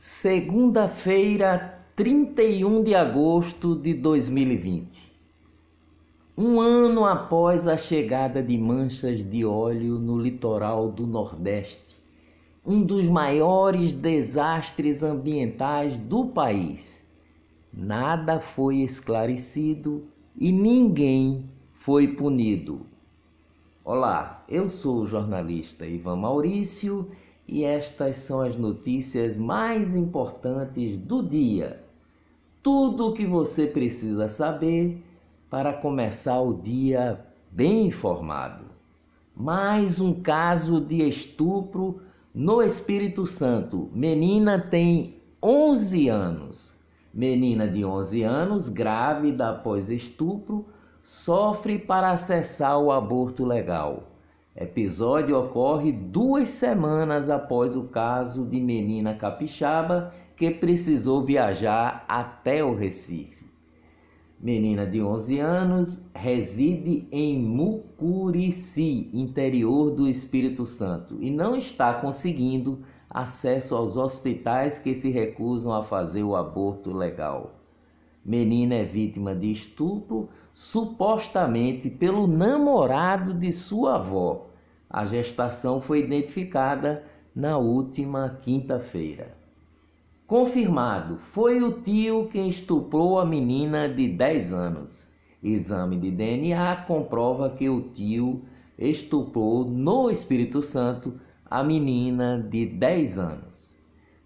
Segunda-feira, 31 de agosto de 2020. Um ano após a chegada de manchas de óleo no litoral do Nordeste, um dos maiores desastres ambientais do país, nada foi esclarecido e ninguém foi punido. Olá, eu sou o jornalista Ivan Maurício e estas são as notícias mais importantes do dia. Tudo o que você precisa saber para começar o dia bem informado. Mais um caso de estupro no Espírito Santo. Menina tem 11 anos. Menina de 11 anos, grávida após estupro, sofre para acessar o aborto legal. Episódio ocorre duas semanas após o caso de menina capixaba que precisou viajar até o Recife. Menina de 11 anos reside em Mucurici, interior do Espírito Santo, e não está conseguindo acesso aos hospitais que se recusam a fazer o aborto legal. Menina é vítima de estupro, supostamente pelo namorado de sua avó a gestação foi identificada na última quinta-feira. Confirmado, foi o tio quem estuprou a menina de 10 anos. Exame de DNA comprova que o tio estuprou no Espírito Santo a menina de 10 anos.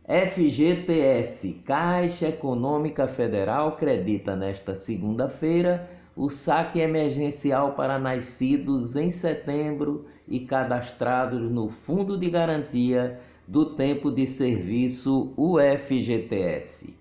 FGTS, Caixa Econômica Federal, acredita nesta segunda-feira o saque emergencial para nascidos em setembro e cadastrados no Fundo de Garantia do Tempo de Serviço UFGTS.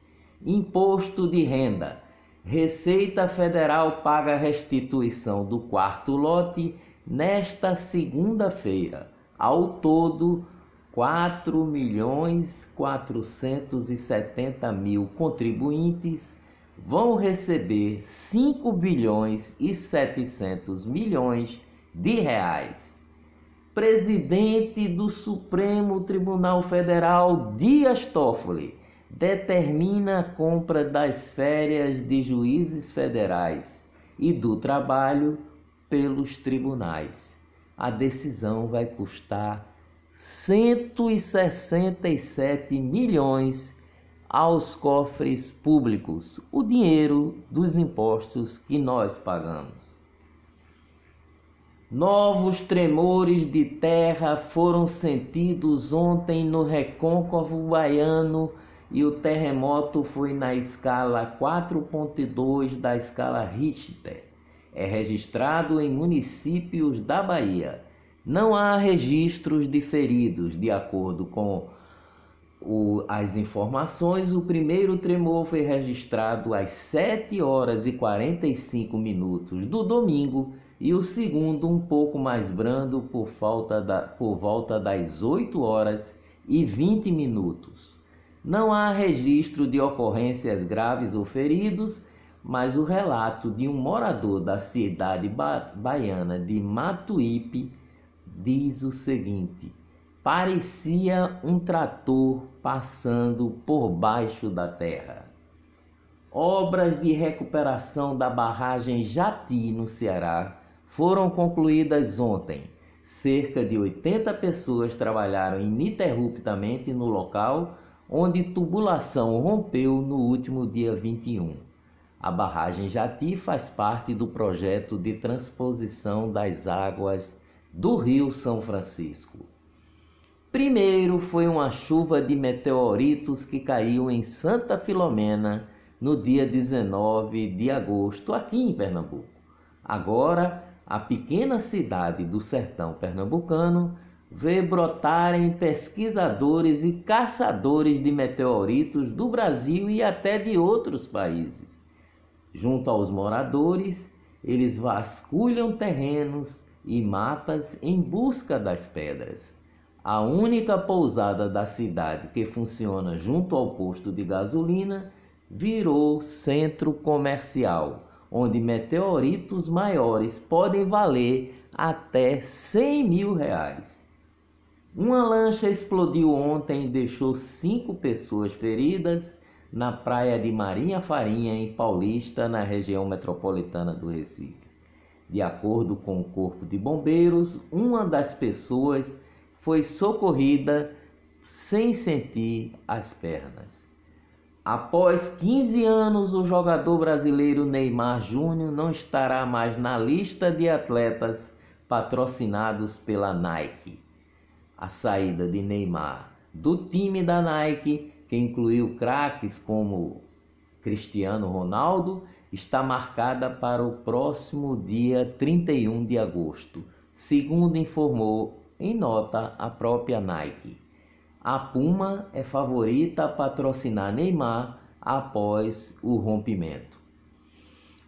Imposto de Renda. Receita Federal paga restituição do quarto lote nesta segunda-feira. Ao todo, 4 milhões 470 mil contribuintes vão receber 5 bilhões e 700 milhões de reais. Presidente do Supremo Tribunal Federal Dias Toffoli determina a compra das férias de juízes federais e do trabalho pelos tribunais. A decisão vai custar 167 milhões aos cofres públicos o dinheiro dos impostos que nós pagamos. Novos tremores de terra foram sentidos ontem no recôncavo baiano e o terremoto foi na escala 4.2 da escala Richter. É registrado em municípios da Bahia. Não há registros de feridos, de acordo com o, as informações, o primeiro tremor foi registrado às 7 horas e 45 minutos do domingo e o segundo um pouco mais brando por, falta da, por volta das 8 horas e 20 minutos. Não há registro de ocorrências graves ou feridos, mas o relato de um morador da cidade ba baiana de Matuípe diz o seguinte: parecia um trator passando por baixo da terra. Obras de recuperação da barragem Jati, no Ceará, foram concluídas ontem. Cerca de 80 pessoas trabalharam ininterruptamente no local onde tubulação rompeu no último dia 21. A barragem Jati faz parte do projeto de transposição das águas do Rio São Francisco. Primeiro foi uma chuva de meteoritos que caiu em Santa Filomena no dia 19 de agosto, aqui em Pernambuco. Agora, a pequena cidade do sertão pernambucano vê brotarem pesquisadores e caçadores de meteoritos do Brasil e até de outros países. Junto aos moradores, eles vasculham terrenos e matas em busca das pedras. A única pousada da cidade que funciona junto ao posto de gasolina virou centro comercial, onde meteoritos maiores podem valer até 100 mil reais. Uma lancha explodiu ontem e deixou cinco pessoas feridas na praia de Marinha Farinha, em Paulista, na região metropolitana do Recife. De acordo com o Corpo de Bombeiros, uma das pessoas foi socorrida sem sentir as pernas. Após 15 anos, o jogador brasileiro Neymar Júnior não estará mais na lista de atletas patrocinados pela Nike. A saída de Neymar do time da Nike, que incluiu craques como Cristiano Ronaldo, está marcada para o próximo dia 31 de agosto, segundo informou em nota a própria Nike. A Puma é favorita a patrocinar Neymar após o rompimento.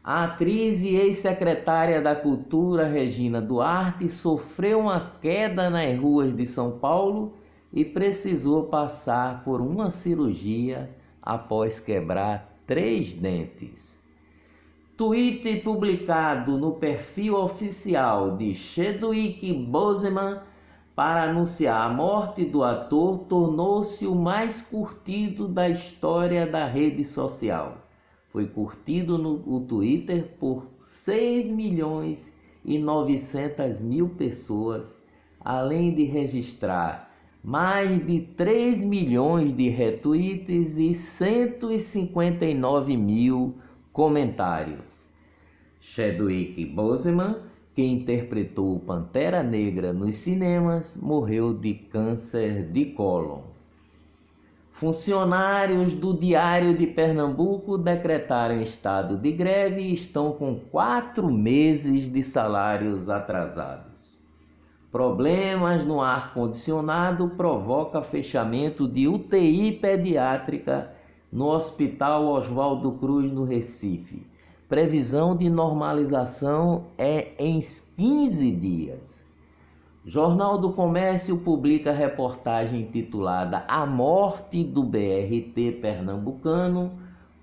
A atriz e ex-secretária da Cultura Regina Duarte sofreu uma queda nas ruas de São Paulo e precisou passar por uma cirurgia após quebrar três dentes. Tweet publicado no perfil oficial de Chadwick Boseman para anunciar a morte do ator tornou-se o mais curtido da história da rede social. Foi curtido no Twitter por 6 milhões e 900 mil pessoas, além de registrar mais de 3 milhões de retweets e 159 mil comentários. Chadwick Boseman que interpretou Pantera Negra nos cinemas, morreu de câncer de cólon. Funcionários do Diário de Pernambuco decretaram estado de greve e estão com quatro meses de salários atrasados. Problemas no ar-condicionado provoca fechamento de UTI pediátrica no Hospital Oswaldo Cruz, no Recife. Previsão de normalização é em 15 dias. Jornal do Comércio publica reportagem intitulada A Morte do BRT Pernambucano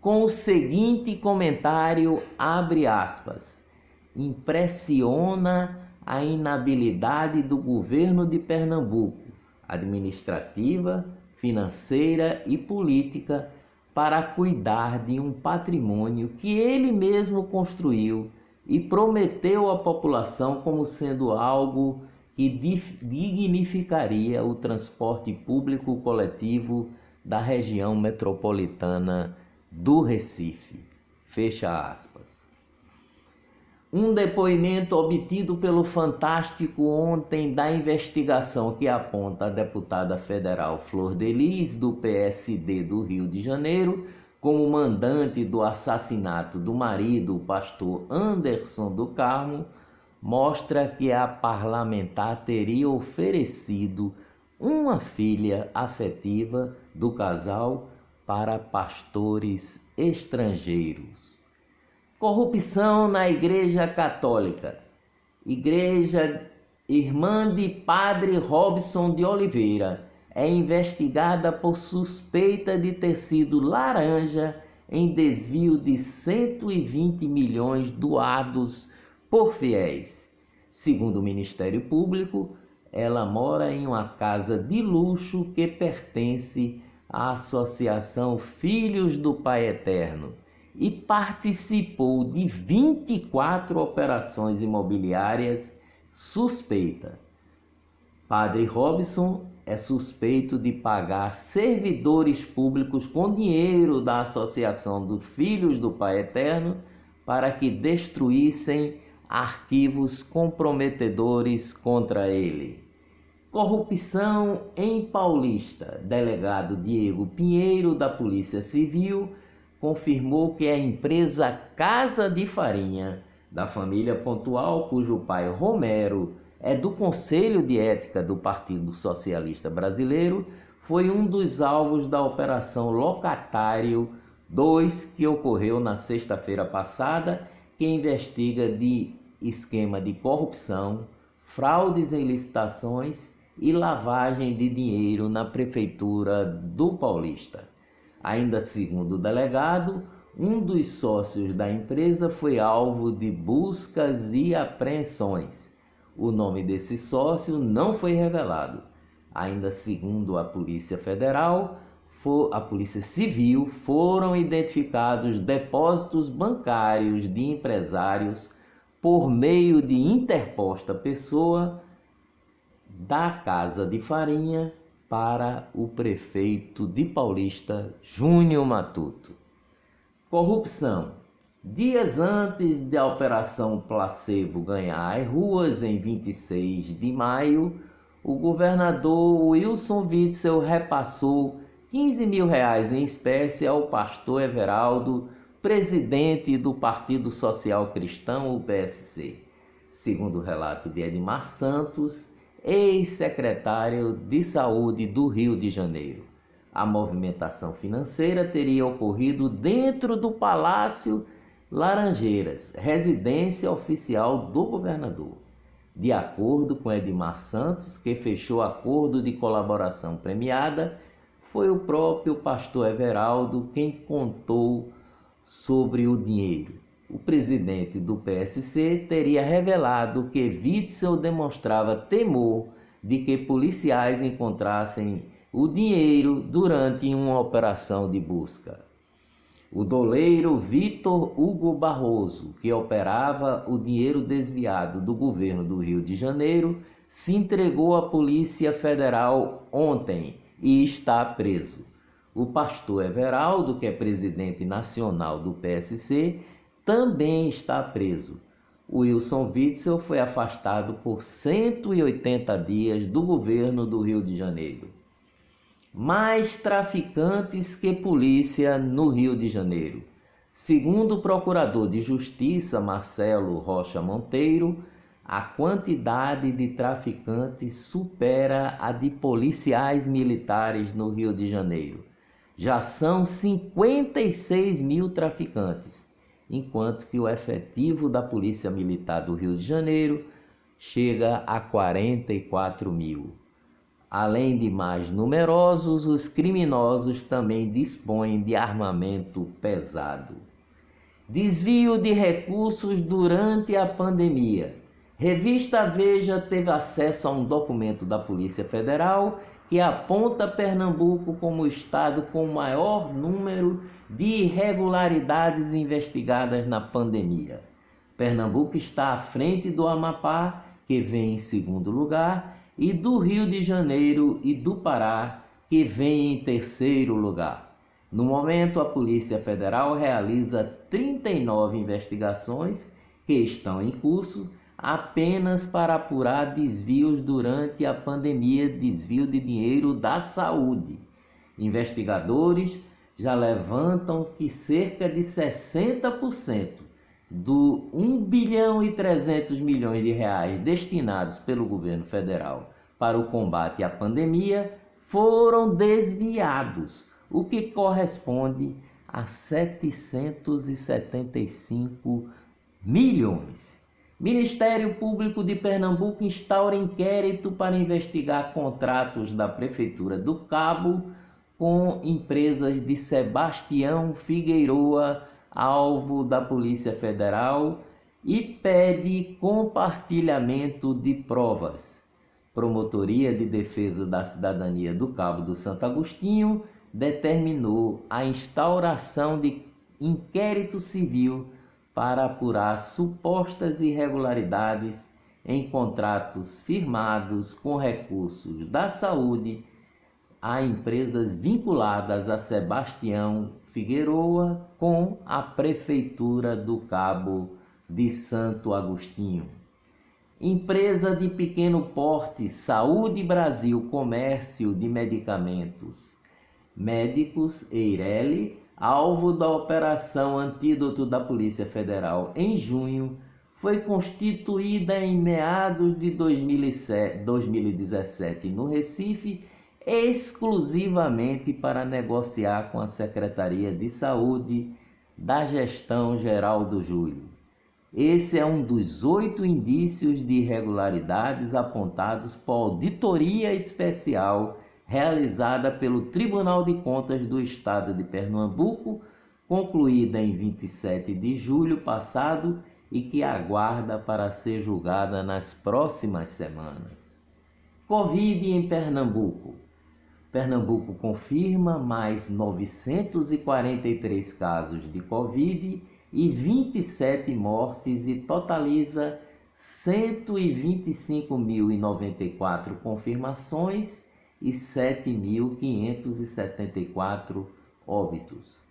com o seguinte comentário, abre aspas, impressiona a inabilidade do governo de Pernambuco, administrativa, financeira e política, para cuidar de um patrimônio que ele mesmo construiu e prometeu à população como sendo algo que dignificaria o transporte público coletivo da região metropolitana do Recife. Fecha aspas. Um depoimento obtido pelo Fantástico ontem da investigação que aponta a deputada federal Flor Delis, do PSD do Rio de Janeiro, como mandante do assassinato do marido, o pastor Anderson do Carmo, mostra que a parlamentar teria oferecido uma filha afetiva do casal para pastores estrangeiros. Corrupção na Igreja Católica. Igreja Irmã de Padre Robson de Oliveira é investigada por suspeita de ter sido laranja em desvio de 120 milhões doados por fiéis. Segundo o Ministério Público, ela mora em uma casa de luxo que pertence à Associação Filhos do Pai Eterno e participou de 24 operações imobiliárias suspeita. Padre Robson é suspeito de pagar servidores públicos com dinheiro da Associação dos Filhos do Pai Eterno para que destruíssem arquivos comprometedores contra ele. Corrupção em Paulista. Delegado Diego Pinheiro, da Polícia Civil, confirmou que a empresa Casa de Farinha, da família Pontual, cujo pai Romero é do Conselho de Ética do Partido Socialista Brasileiro, foi um dos alvos da Operação Locatário 2 que ocorreu na sexta-feira passada, que investiga de esquema de corrupção, fraudes em licitações e lavagem de dinheiro na prefeitura do Paulista. Ainda segundo o delegado, um dos sócios da empresa foi alvo de buscas e apreensões. O nome desse sócio não foi revelado. Ainda segundo a Polícia Federal, a Polícia Civil, foram identificados depósitos bancários de empresários por meio de interposta pessoa da Casa de Farinha para o prefeito de Paulista, Júnior Matuto. Corrupção. Dias antes da Operação Placebo ganhar as ruas, em 26 de maio, o governador Wilson Witzel repassou 15 mil reais em espécie ao pastor Everaldo, presidente do Partido Social Cristão, o PSC. Segundo o relato de Edmar Santos, ex-secretário de Saúde do Rio de Janeiro. A movimentação financeira teria ocorrido dentro do Palácio Laranjeiras, residência oficial do governador. De acordo com Edmar Santos, que fechou acordo de colaboração premiada, foi o próprio pastor Everaldo quem contou sobre o dinheiro. O presidente do PSC teria revelado que Witzel demonstrava temor de que policiais encontrassem o dinheiro durante uma operação de busca. O doleiro Vitor Hugo Barroso, que operava o dinheiro desviado do governo do Rio de Janeiro, se entregou à Polícia Federal ontem e está preso. O pastor Everaldo, que é presidente nacional do PSC, também está preso. Wilson Witzel foi afastado por 180 dias do governo do Rio de Janeiro mais traficantes que polícia no Rio de Janeiro. Segundo o procurador de Justiça Marcelo Rocha Monteiro, a quantidade de traficantes supera a de policiais militares no Rio de Janeiro. Já são 56 mil traficantes, enquanto que o efetivo da Polícia Militar do Rio de Janeiro chega a 44 mil. Além de mais numerosos, os criminosos também dispõem de armamento pesado. Desvio de recursos durante a pandemia. Revista Veja teve acesso a um documento da Polícia Federal que aponta Pernambuco como o estado com o maior número de irregularidades investigadas na pandemia. Pernambuco está à frente do Amapá, que vem em segundo lugar, e do Rio de Janeiro e do Pará, que vem em terceiro lugar. No momento, a Polícia Federal realiza 39 investigações que estão em curso apenas para apurar desvios durante a pandemia, desvio de dinheiro da saúde. Investigadores já levantam que cerca de 60% do 1 bilhão e 300 milhões de reais destinados pelo governo federal para o combate à pandemia foram desviados, o que corresponde a 775 milhões. Ministério Público de Pernambuco instaura inquérito para investigar contratos da Prefeitura do Cabo com empresas de Sebastião Figueiroa alvo da Polícia Federal e pede compartilhamento de provas. Promotoria de Defesa da Cidadania do Cabo do Santo Agostinho determinou a instauração de inquérito civil para apurar supostas irregularidades em contratos firmados com recursos da saúde a empresas vinculadas a Sebastião Figueroa com a Prefeitura do Cabo de Santo Agostinho. Empresa de pequeno porte Saúde Brasil Comércio de Medicamentos. Médicos Eireli, alvo da Operação Antídoto da Polícia Federal em junho, foi constituída em meados de 2017 no Recife exclusivamente para negociar com a Secretaria de Saúde da Gestão Geral do Júlio. Esse é um dos oito indícios de irregularidades apontados por auditoria especial realizada pelo Tribunal de Contas do Estado de Pernambuco, concluída em 27 de julho passado e que aguarda para ser julgada nas próximas semanas. Covid em Pernambuco. Pernambuco confirma mais 943 casos de Covid e 27 mortes e totaliza 125.094 confirmações e 7.574 óbitos.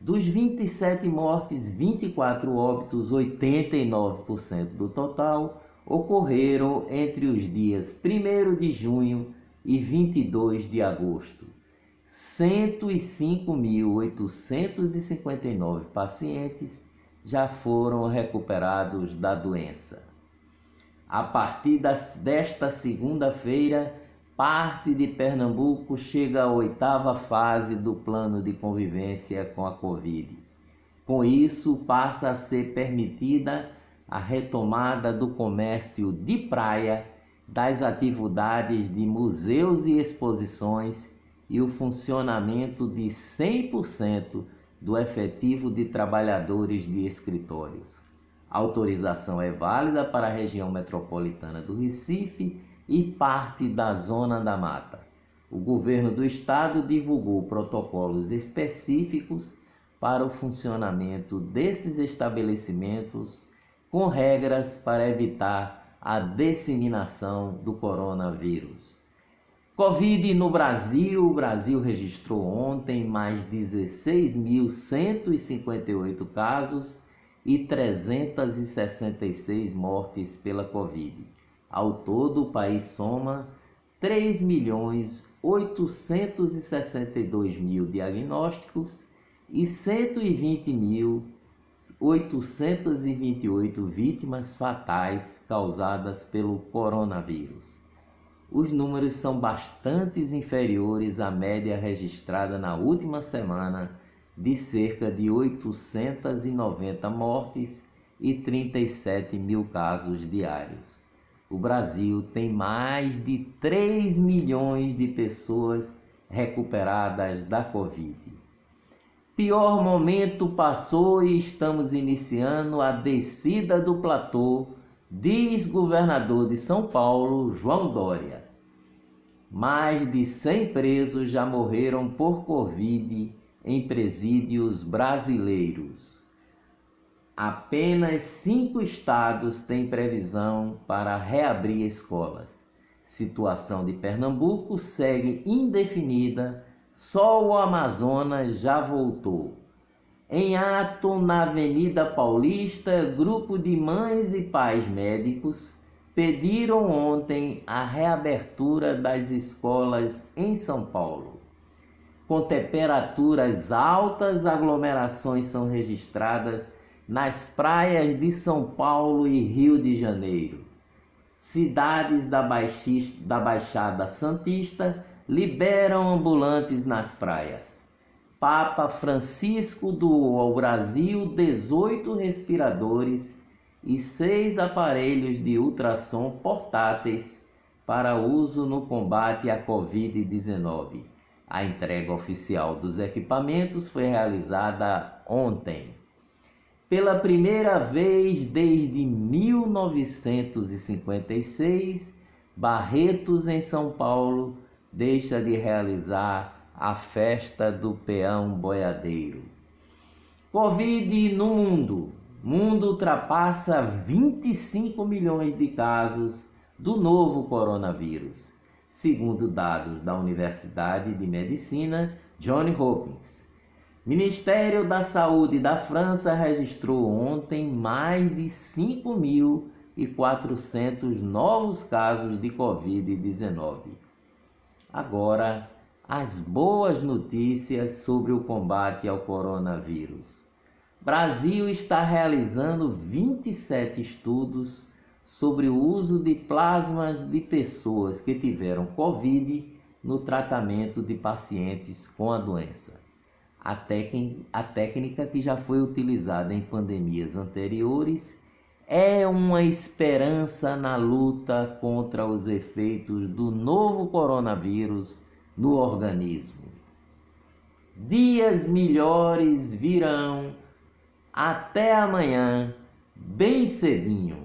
Dos 27 mortes, 24 óbitos, 89% do total, ocorreram entre os dias 1 de junho e 22 de agosto. 105.859 pacientes já foram recuperados da doença. A partir desta segunda-feira, parte de Pernambuco chega à oitava fase do plano de convivência com a Covid. Com isso, passa a ser permitida a retomada do comércio de praia, das atividades de museus e exposições e o funcionamento de 100% do efetivo de trabalhadores de escritórios. A autorização é válida para a região metropolitana do Recife e parte da Zona da Mata. O governo do estado divulgou protocolos específicos para o funcionamento desses estabelecimentos, com regras para evitar a disseminação do coronavírus. Covid no Brasil: o Brasil registrou ontem mais 16.158 casos e 366 mortes pela Covid. Ao todo, o país soma 3 milhões 862 mil diagnósticos e 120 mil 828 vítimas fatais causadas pelo coronavírus. Os números são bastante inferiores à média registrada na última semana, de cerca de 890 mortes e 37 mil casos diários o Brasil tem mais de 3 milhões de pessoas recuperadas da Covid. Pior momento passou e estamos iniciando a descida do platô, diz governador de São Paulo, João Dória. Mais de 100 presos já morreram por Covid em presídios brasileiros. Apenas cinco estados têm previsão para reabrir escolas. Situação de Pernambuco segue indefinida, só o Amazonas já voltou. Em ato na Avenida Paulista, grupo de mães e pais médicos pediram ontem a reabertura das escolas em São Paulo. Com temperaturas altas, aglomerações são registradas nas praias de São Paulo e Rio de Janeiro. Cidades da, Baixista, da Baixada Santista liberam ambulantes nas praias. Papa Francisco doou ao Brasil 18 respiradores e seis aparelhos de ultrassom portáteis para uso no combate à Covid-19. A entrega oficial dos equipamentos foi realizada ontem. Pela primeira vez desde 1956, Barretos, em São Paulo, deixa de realizar a festa do peão boiadeiro. Covid no mundo. Mundo ultrapassa 25 milhões de casos do novo coronavírus, segundo dados da Universidade de Medicina Johns Hopkins. Ministério da Saúde da França registrou ontem mais de 5.400 novos casos de Covid-19. Agora, as boas notícias sobre o combate ao coronavírus. Brasil está realizando 27 estudos sobre o uso de plasmas de pessoas que tiveram Covid no tratamento de pacientes com a doença a, a técnica que já foi utilizada em pandemias anteriores é uma esperança na luta contra os efeitos do novo coronavírus no organismo. Dias melhores virão. Até amanhã, bem cedinho.